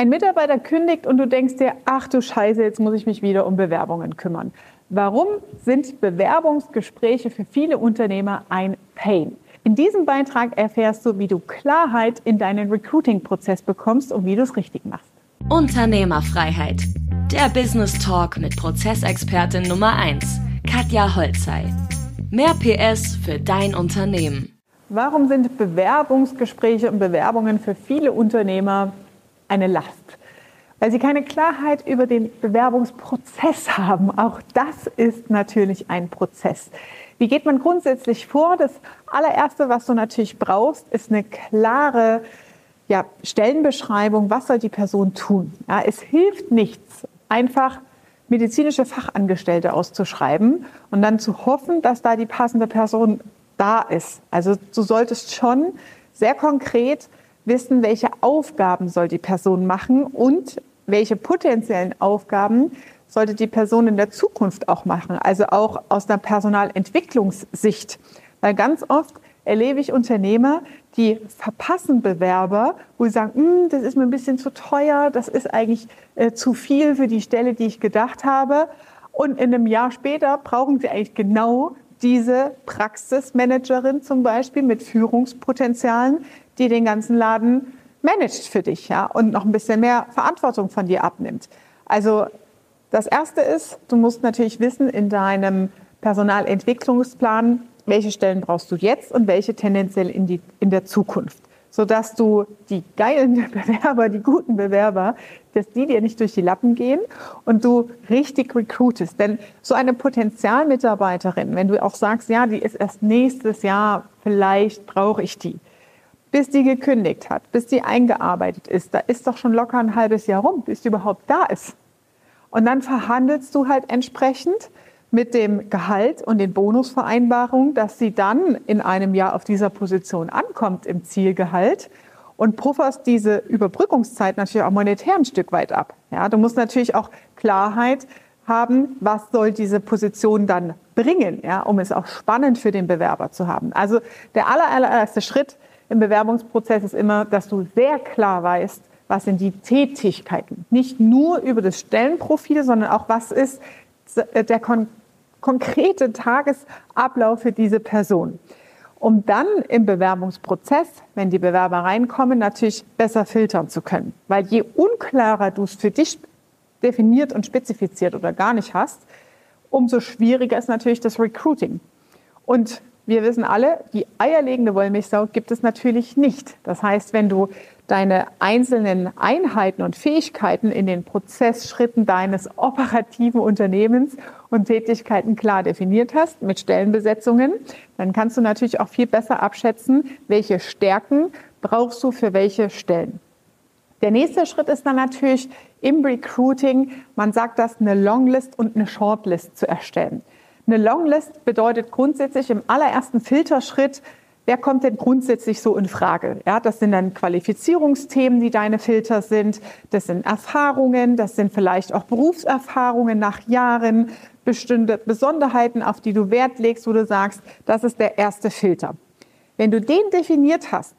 Ein Mitarbeiter kündigt und du denkst dir, ach du Scheiße, jetzt muss ich mich wieder um Bewerbungen kümmern. Warum sind Bewerbungsgespräche für viele Unternehmer ein Pain? In diesem Beitrag erfährst du, wie du Klarheit in deinen Recruiting-Prozess bekommst und wie du es richtig machst. Unternehmerfreiheit. Der Business Talk mit Prozessexpertin Nummer 1, Katja Holzei. Mehr PS für dein Unternehmen. Warum sind Bewerbungsgespräche und Bewerbungen für viele Unternehmer eine Last? Weil sie keine Klarheit über den Bewerbungsprozess haben. Auch das ist natürlich ein Prozess. Wie geht man grundsätzlich vor? Das allererste, was du natürlich brauchst, ist eine klare ja, Stellenbeschreibung. Was soll die Person tun? Ja, es hilft nichts, einfach medizinische Fachangestellte auszuschreiben und dann zu hoffen, dass da die passende Person da ist. Also du solltest schon sehr konkret wissen, welche Aufgaben soll die Person machen und welche potenziellen Aufgaben sollte die Person in der Zukunft auch machen, also auch aus einer Personalentwicklungssicht. Weil ganz oft erlebe ich Unternehmer, die verpassen Bewerber, wo sie sagen, hm, das ist mir ein bisschen zu teuer, das ist eigentlich äh, zu viel für die Stelle, die ich gedacht habe. Und in einem Jahr später brauchen sie eigentlich genau diese Praxismanagerin zum Beispiel mit Führungspotenzialen, die den ganzen Laden managt für dich ja, und noch ein bisschen mehr Verantwortung von dir abnimmt. Also das Erste ist, du musst natürlich wissen in deinem Personalentwicklungsplan, welche Stellen brauchst du jetzt und welche tendenziell in, die, in der Zukunft. Sodass du die geilen Bewerber, die guten Bewerber, dass die dir nicht durch die Lappen gehen und du richtig recruitest. Denn so eine Potenzialmitarbeiterin, wenn du auch sagst, ja, die ist erst nächstes Jahr, vielleicht brauche ich die, bis die gekündigt hat, bis die eingearbeitet ist, da ist doch schon locker ein halbes Jahr rum, bis die überhaupt da ist. Und dann verhandelst du halt entsprechend mit dem Gehalt und den Bonusvereinbarungen, dass sie dann in einem Jahr auf dieser Position ankommt im Zielgehalt und pufferst diese Überbrückungszeit natürlich auch monetär ein Stück weit ab. Ja, du musst natürlich auch Klarheit haben, was soll diese Position dann bringen, ja, um es auch spannend für den Bewerber zu haben. Also der allererste Schritt im Bewerbungsprozess ist immer, dass du sehr klar weißt, was sind die Tätigkeiten. Nicht nur über das Stellenprofil, sondern auch, was ist der kon konkrete Tagesablauf für diese Person. Um dann im Bewerbungsprozess, wenn die Bewerber reinkommen, natürlich besser filtern zu können. Weil je unklarer du es für dich definiert und spezifiziert oder gar nicht hast, umso schwieriger ist natürlich das Recruiting. Und wir wissen alle, die eierlegende Wollmilchsau gibt es natürlich nicht. Das heißt, wenn du deine einzelnen Einheiten und Fähigkeiten in den Prozessschritten deines operativen Unternehmens und Tätigkeiten klar definiert hast mit Stellenbesetzungen, dann kannst du natürlich auch viel besser abschätzen, welche Stärken brauchst du für welche Stellen. Der nächste Schritt ist dann natürlich im Recruiting, man sagt das, eine Longlist und eine Shortlist zu erstellen. Eine Longlist bedeutet grundsätzlich im allerersten Filterschritt, wer kommt denn grundsätzlich so in Frage? Ja, das sind dann Qualifizierungsthemen, die deine Filter sind. Das sind Erfahrungen, das sind vielleicht auch Berufserfahrungen nach Jahren, bestimmte Besonderheiten, auf die du Wert legst, wo du sagst, das ist der erste Filter. Wenn du den definiert hast,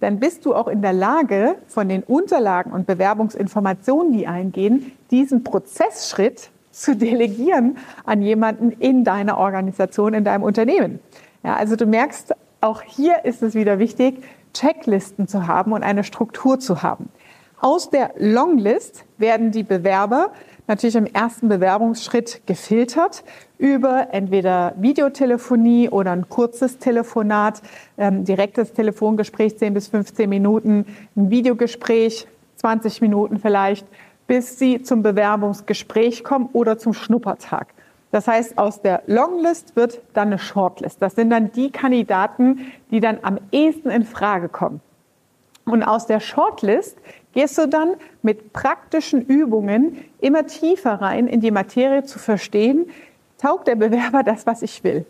dann bist du auch in der Lage, von den Unterlagen und Bewerbungsinformationen, die eingehen, diesen Prozessschritt zu delegieren an jemanden in deiner Organisation, in deinem Unternehmen. Ja, also du merkst, auch hier ist es wieder wichtig, Checklisten zu haben und eine Struktur zu haben. Aus der Longlist werden die Bewerber natürlich im ersten Bewerbungsschritt gefiltert über entweder Videotelefonie oder ein kurzes Telefonat, ähm, direktes Telefongespräch 10 bis 15 Minuten, ein Videogespräch 20 Minuten vielleicht bis sie zum Bewerbungsgespräch kommen oder zum Schnuppertag. Das heißt, aus der Longlist wird dann eine Shortlist. Das sind dann die Kandidaten, die dann am ehesten in Frage kommen. Und aus der Shortlist gehst du dann mit praktischen Übungen immer tiefer rein in die Materie zu verstehen, taugt der Bewerber das, was ich will.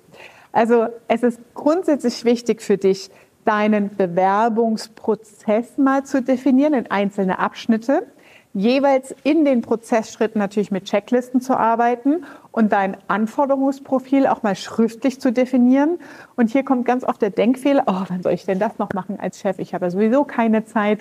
Also es ist grundsätzlich wichtig für dich, deinen Bewerbungsprozess mal zu definieren in einzelne Abschnitte jeweils in den Prozessschritten natürlich mit Checklisten zu arbeiten und dein Anforderungsprofil auch mal schriftlich zu definieren. Und hier kommt ganz oft der Denkfehler, oh, wann soll ich denn das noch machen als Chef? Ich habe sowieso keine Zeit.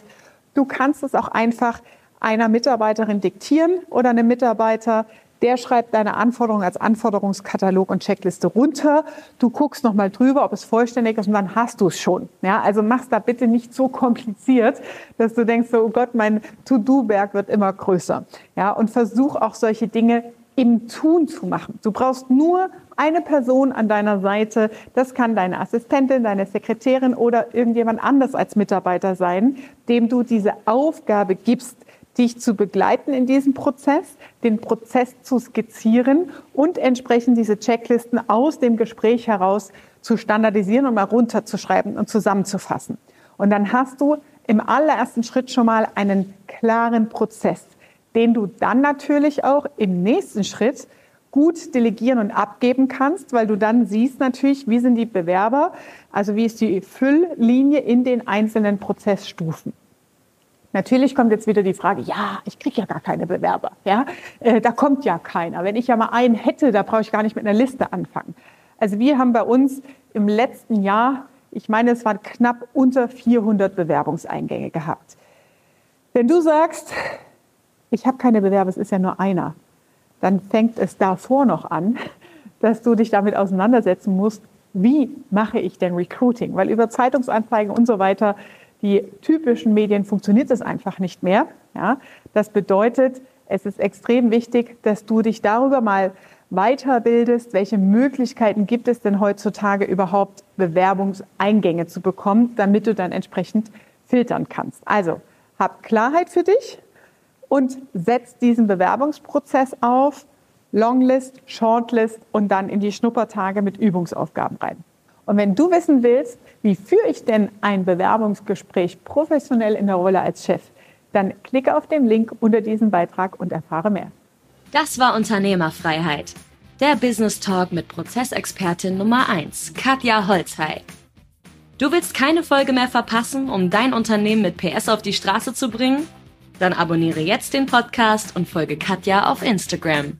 Du kannst es auch einfach einer Mitarbeiterin diktieren oder einem Mitarbeiter, der schreibt deine Anforderungen als Anforderungskatalog und Checkliste runter. Du guckst nochmal drüber, ob es vollständig ist und dann hast du es schon. Ja, also mach's da bitte nicht so kompliziert, dass du denkst, oh Gott, mein To-Do-Berg wird immer größer. Ja, und versuch auch solche Dinge im Tun zu machen. Du brauchst nur eine Person an deiner Seite. Das kann deine Assistentin, deine Sekretärin oder irgendjemand anders als Mitarbeiter sein, dem du diese Aufgabe gibst, dich zu begleiten in diesem Prozess, den Prozess zu skizzieren und entsprechend diese Checklisten aus dem Gespräch heraus zu standardisieren und mal runterzuschreiben und zusammenzufassen. Und dann hast du im allerersten Schritt schon mal einen klaren Prozess, den du dann natürlich auch im nächsten Schritt gut delegieren und abgeben kannst, weil du dann siehst natürlich, wie sind die Bewerber, also wie ist die Fülllinie in den einzelnen Prozessstufen. Natürlich kommt jetzt wieder die Frage, ja, ich kriege ja gar keine Bewerber. Ja, äh, da kommt ja keiner. Wenn ich ja mal einen hätte, da brauche ich gar nicht mit einer Liste anfangen. Also wir haben bei uns im letzten Jahr, ich meine, es waren knapp unter 400 Bewerbungseingänge gehabt. Wenn du sagst, ich habe keine Bewerber, es ist ja nur einer, dann fängt es davor noch an, dass du dich damit auseinandersetzen musst, wie mache ich denn Recruiting? Weil über Zeitungsanzeigen und so weiter die typischen Medien funktioniert es einfach nicht mehr. Ja? Das bedeutet, es ist extrem wichtig, dass du dich darüber mal weiterbildest, welche Möglichkeiten gibt es denn heutzutage überhaupt Bewerbungseingänge zu bekommen, damit du dann entsprechend filtern kannst. Also hab Klarheit für dich und setz diesen Bewerbungsprozess auf, Longlist, Shortlist und dann in die Schnuppertage mit Übungsaufgaben rein. Und wenn du wissen willst, wie führe ich denn ein Bewerbungsgespräch professionell in der Rolle als Chef, dann klicke auf den Link unter diesem Beitrag und erfahre mehr. Das war Unternehmerfreiheit. Der Business Talk mit Prozessexpertin Nummer 1, Katja Holzhey. Du willst keine Folge mehr verpassen, um dein Unternehmen mit PS auf die Straße zu bringen? Dann abonniere jetzt den Podcast und folge Katja auf Instagram.